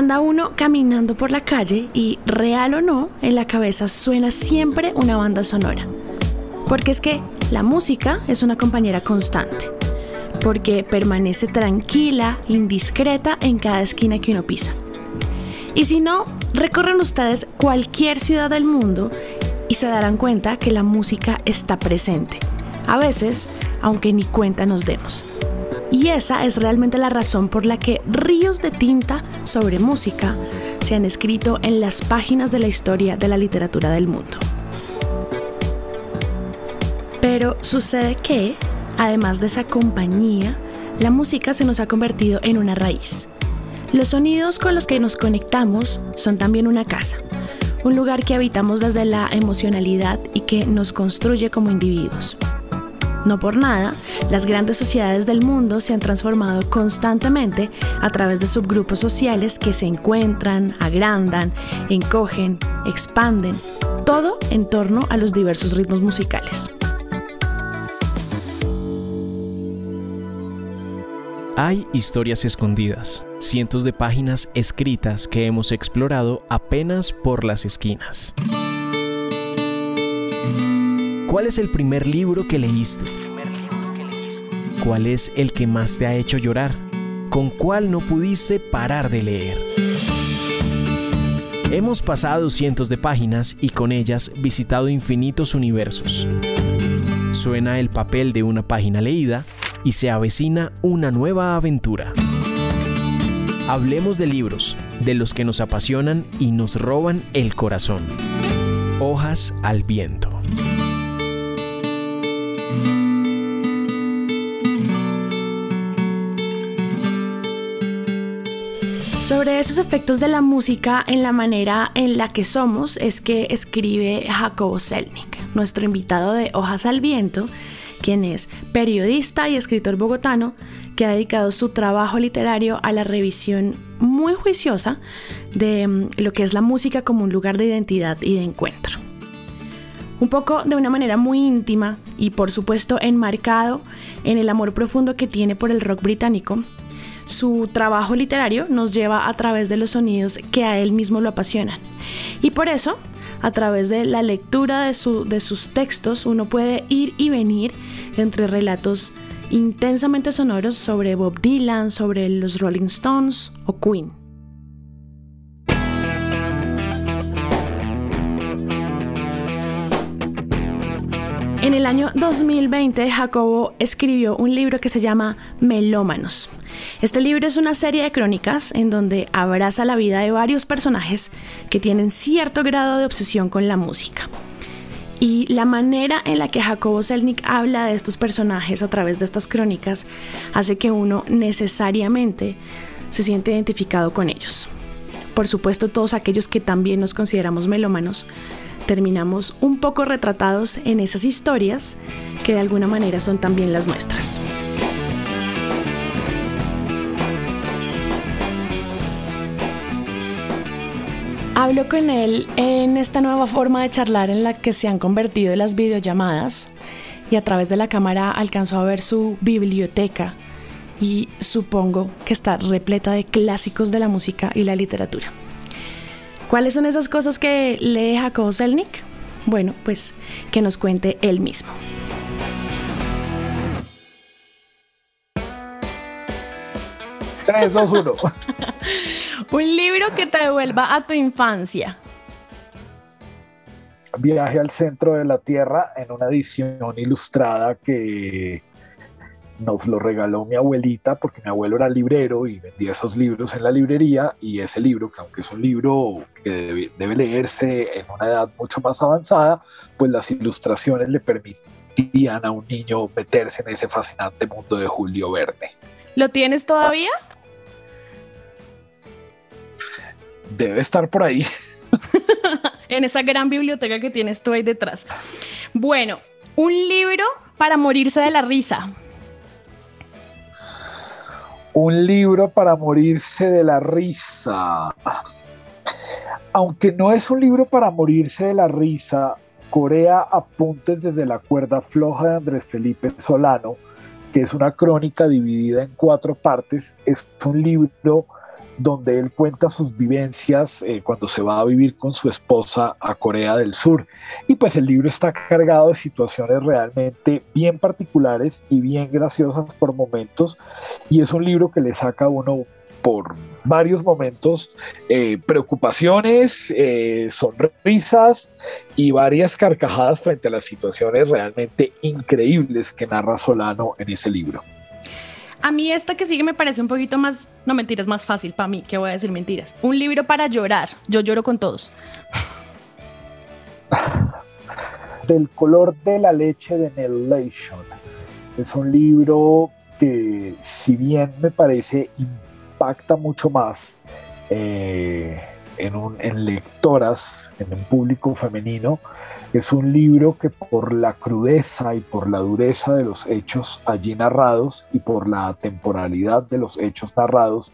Anda uno caminando por la calle y, real o no, en la cabeza suena siempre una banda sonora. Porque es que la música es una compañera constante. Porque permanece tranquila, indiscreta en cada esquina que uno pisa. Y si no, recorren ustedes cualquier ciudad del mundo y se darán cuenta que la música está presente. A veces, aunque ni cuenta nos demos. Y esa es realmente la razón por la que ríos de tinta sobre música se han escrito en las páginas de la historia de la literatura del mundo. Pero sucede que, además de esa compañía, la música se nos ha convertido en una raíz. Los sonidos con los que nos conectamos son también una casa, un lugar que habitamos desde la emocionalidad y que nos construye como individuos. No por nada, las grandes sociedades del mundo se han transformado constantemente a través de subgrupos sociales que se encuentran, agrandan, encogen, expanden, todo en torno a los diversos ritmos musicales. Hay historias escondidas, cientos de páginas escritas que hemos explorado apenas por las esquinas. ¿Cuál es el primer libro que leíste? ¿Cuál es el que más te ha hecho llorar? ¿Con cuál no pudiste parar de leer? Hemos pasado cientos de páginas y con ellas visitado infinitos universos. Suena el papel de una página leída y se avecina una nueva aventura. Hablemos de libros, de los que nos apasionan y nos roban el corazón. Hojas al viento. Sobre esos efectos de la música en la manera en la que somos es que escribe Jacobo Selnik, nuestro invitado de Hojas al Viento, quien es periodista y escritor bogotano que ha dedicado su trabajo literario a la revisión muy juiciosa de mm, lo que es la música como un lugar de identidad y de encuentro. Un poco de una manera muy íntima y por supuesto enmarcado en el amor profundo que tiene por el rock británico, su trabajo literario nos lleva a través de los sonidos que a él mismo lo apasionan. Y por eso, a través de la lectura de, sus textos, uno puede ir y venir entre relatos intensamente sonoros sobre Bob Dylan, sobre los Rolling Stones o Queen. En el año 2020, Jacobo escribió un libro que se llama Melómanos. Este libro es una serie de crónicas en donde abraza la vida de varios personajes que tienen cierto grado de obsesión con la música. Y la manera en la que Jacobo Selnick habla de estos personajes a través de estas crónicas hace que uno necesariamente se siente identificado con ellos. Por supuesto, todos aquellos que también nos consideramos melómanos terminamos un poco retratados en esas historias que de alguna manera son también las nuestras. Hablo con él en esta nueva forma de charlar en la que se han convertido las videollamadas y a través de la cámara alcanzó a ver su biblioteca y supongo que está repleta de clásicos de la música y la literatura. ¿Cuáles son esas cosas que lee Jacobo Selnick? Bueno, pues que nos cuente él mismo. Tres, dos, uno. Un libro que te devuelva a tu infancia. Viaje al centro de la Tierra en una edición ilustrada que nos lo regaló mi abuelita porque mi abuelo era librero y vendía esos libros en la librería y ese libro, que aunque es un libro que debe, leerse en una edad mucho más avanzada, pues las ilustraciones le permitían a un niño meterse en ese fascinante mundo de Julio Verne. ¿Lo tienes todavía? Debe estar por ahí. en esa gran biblioteca que tienes tú ahí detrás. Bueno, un libro para morirse de la risa. Un libro para morirse de la risa. Aunque no es un libro para morirse de la risa, Corea Apuntes desde la cuerda floja de Andrés Felipe Solano, que es una crónica dividida en cuatro partes, es un libro donde él cuenta sus vivencias eh, cuando se va a vivir con su esposa a Corea del Sur. Y pues el libro está cargado de situaciones realmente bien particulares y bien graciosas por momentos. Y es un libro que le saca a uno por varios momentos eh, preocupaciones, eh, sonrisas y varias carcajadas frente a las situaciones realmente increíbles que narra Solano en ese libro. A mí esta que sigue me parece un poquito más, no mentiras, más fácil para mí, que voy a decir mentiras. Un libro para llorar. Yo lloro con todos. Del color de la leche de Nelation. Es un libro que si bien me parece impacta mucho más eh, en, lectoras, en un público femenino, es un libro que por la crudeza y por la dureza de los hechos allí narrados y por la temporalidad de los hechos narrados,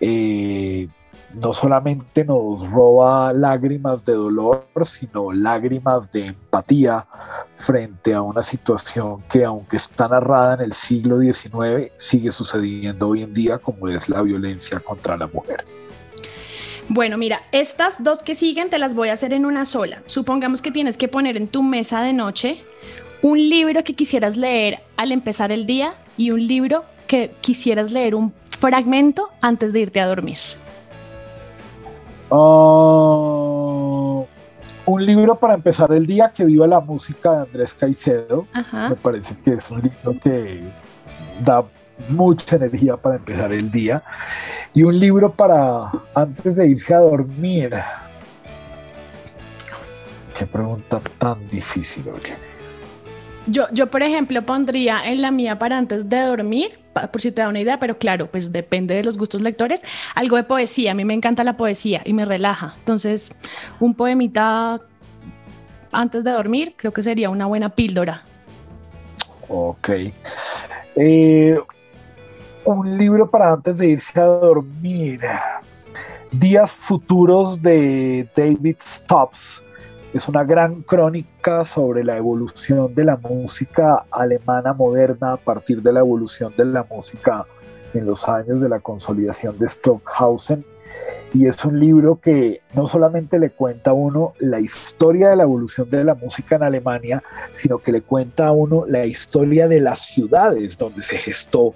eh, no solamente nos roba lágrimas de dolor, sino lágrimas de empatía frente a una situación que aunque está narrada en el siglo XIX, sigue sucediendo hoy en día como es la violencia contra la mujer. Bueno, mira, estas dos que siguen te las voy a hacer en una sola. Supongamos que tienes que poner en tu mesa de noche un libro que quisieras leer al empezar el día y un libro que quisieras leer un fragmento antes de irte a dormir. Ah, un libro para empezar el día que viva la música de Andrés Caicedo. Me parece que es un libro que da mucha energía para empezar el día. Y un libro para antes de irse a dormir. Qué pregunta tan difícil, Yo, yo, por ejemplo, pondría en la mía para antes de dormir, por si te da una idea, pero claro, pues depende de los gustos lectores, algo de poesía. A mí me encanta la poesía y me relaja. Entonces, un poemita antes de dormir creo que sería una buena píldora. Ok. Eh, un libro para antes de irse a dormir. Días futuros de David Stops. Es una gran crónica sobre la evolución de la música alemana moderna a partir de la evolución de la música en los años de la consolidación de Stockhausen. Y es un libro que no solamente le cuenta a uno la historia de la evolución de la música en Alemania, sino que le cuenta a uno la historia de las ciudades donde se gestó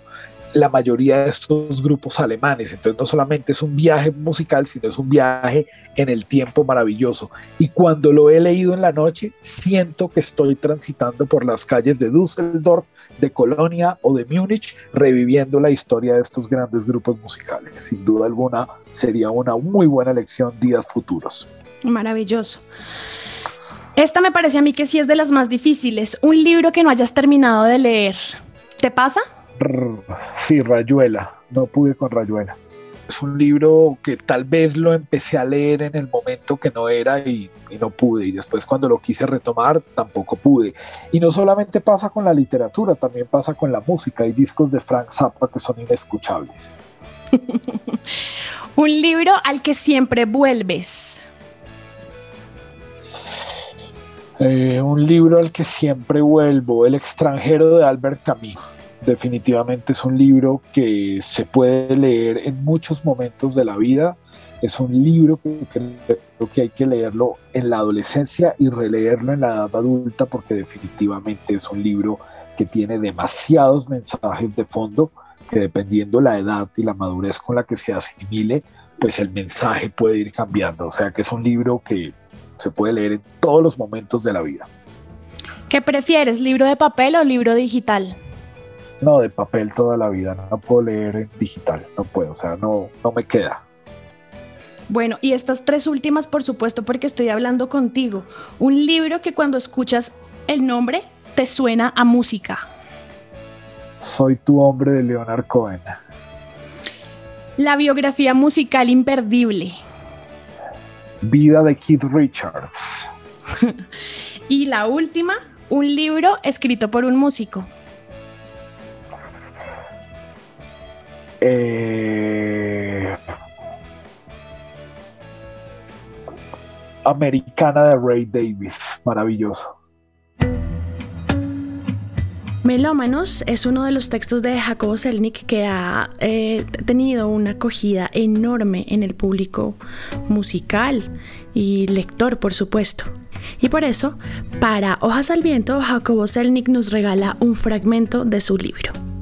la mayoría de estos grupos alemanes. Entonces no solamente es un viaje musical, sino es un viaje en el tiempo maravilloso. Y cuando lo he leído en la noche, siento que estoy transitando por las calles de Düsseldorf, de Colonia o de Múnich, reviviendo la historia de estos grandes grupos musicales. Sin duda alguna, sería una muy buena lección días futuros. Maravilloso. Esta me parece a mí que sí es de las más difíciles. Un libro que no hayas terminado de leer. ¿Te pasa? Sí, Rayuela, no pude con Rayuela. Es un libro que tal vez lo empecé a leer en el momento que no era y, no pude. Y después cuando lo quise retomar tampoco pude. Y no solamente pasa con la literatura, también pasa con la música. Hay discos de Frank Zappa que son inescuchables. un libro al que siempre vuelves. Eh, un libro al que siempre vuelvo, El extranjero de Albert Camus definitivamente es un libro que se puede leer en muchos momentos de la vida. Es un libro que creo que hay que leerlo en la adolescencia y releerlo en la edad adulta porque definitivamente es un libro que tiene demasiados mensajes de fondo que dependiendo la edad y la madurez con la que se asimile, pues el mensaje puede ir cambiando. O sea que es un libro que se puede leer en todos los momentos de la vida. ¿Qué prefieres, libro de papel o libro digital? No, de papel toda la vida, no puedo leer en digital, no puedo, o sea, no, no me queda. Bueno, y estas tres últimas, por supuesto, porque estoy hablando contigo. Un libro que cuando escuchas el nombre te suena a música. Soy tu hombre de Leonard Cohen. La biografía musical imperdible. Vida de Keith Richards. y la última, un libro escrito por un músico. Eh, Americana de Ray Davis, maravilloso. Melómanos es uno de los textos de Jacobo Selnick que ha eh, tenido una acogida enorme en el público musical y lector, por supuesto. Y por eso, para Hojas al Viento, Jacobo Selnick nos regala un fragmento de su libro.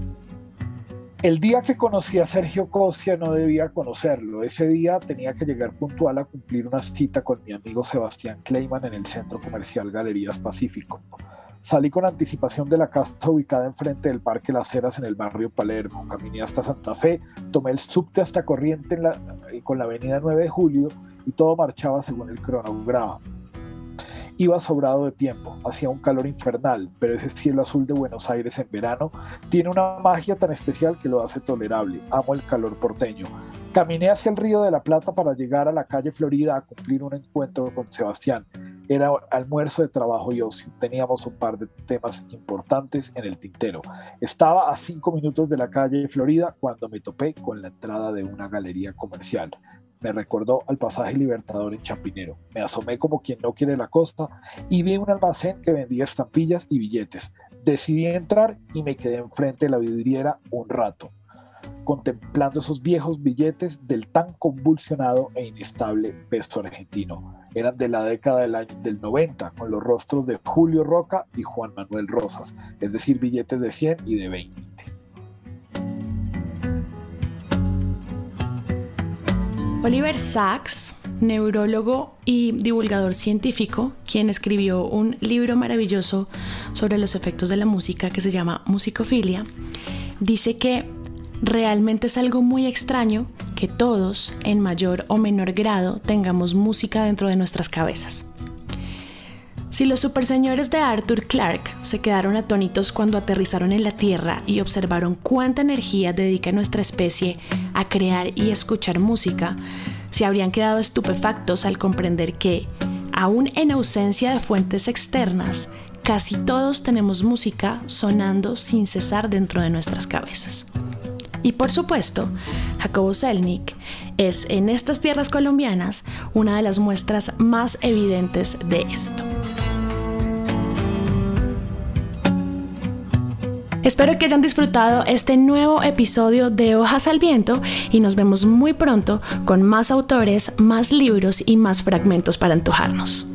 El día que conocí a Sergio Costia no debía conocerlo. Ese día tenía que llegar puntual a cumplir una cita con mi amigo Sebastián Kleiman en el centro comercial Galerías Pacífico. Salí con anticipación de la casa ubicada enfrente del Parque Las Heras en el barrio Palermo. Caminé hasta Santa Fe, tomé el subte hasta Corriente eh, con la avenida 9 de Julio y todo marchaba según el cronograma. Iba sobrado de tiempo, hacía un calor infernal, pero ese cielo azul de Buenos Aires en verano tiene una magia tan especial que lo hace tolerable. Amo el calor porteño. Caminé hacia el río de la Plata para llegar a la calle Florida a cumplir un encuentro con Sebastián. Era almuerzo de trabajo y ocio. Teníamos un par de temas importantes en el tintero. Estaba a cinco minutos de la calle Florida cuando me topé con la entrada de una galería comercial me recordó al pasaje Libertador en Champinero. Me asomé como quien no quiere la costa y vi un almacén que vendía estampillas y billetes. Decidí entrar y me quedé enfrente de la vidriera un rato, contemplando esos viejos billetes del tan convulsionado e inestable peso argentino. Eran de la década del, año, del 90, con los rostros de Julio Roca y Juan Manuel Rosas, es decir, billetes de 100 y de 20. Oliver Sacks, neurólogo y divulgador científico, quien escribió un libro maravilloso sobre los efectos de la música que se llama Musicofilia, dice que realmente es algo muy extraño que todos, en mayor o menor grado, tengamos música dentro de nuestras cabezas. Si los superseñores de Arthur Clarke se quedaron atónitos cuando aterrizaron en la Tierra y observaron cuánta energía dedica nuestra especie a crear y escuchar música, se habrían quedado estupefactos al comprender que, aún en ausencia de fuentes externas, casi todos tenemos música sonando sin cesar dentro de nuestras cabezas. Y por supuesto, Jacobo Selnick es en estas tierras colombianas una de las muestras más evidentes de esto. Espero que hayan disfrutado este nuevo episodio de Hojas al Viento y nos vemos muy pronto con más autores, más libros y más fragmentos para antojarnos.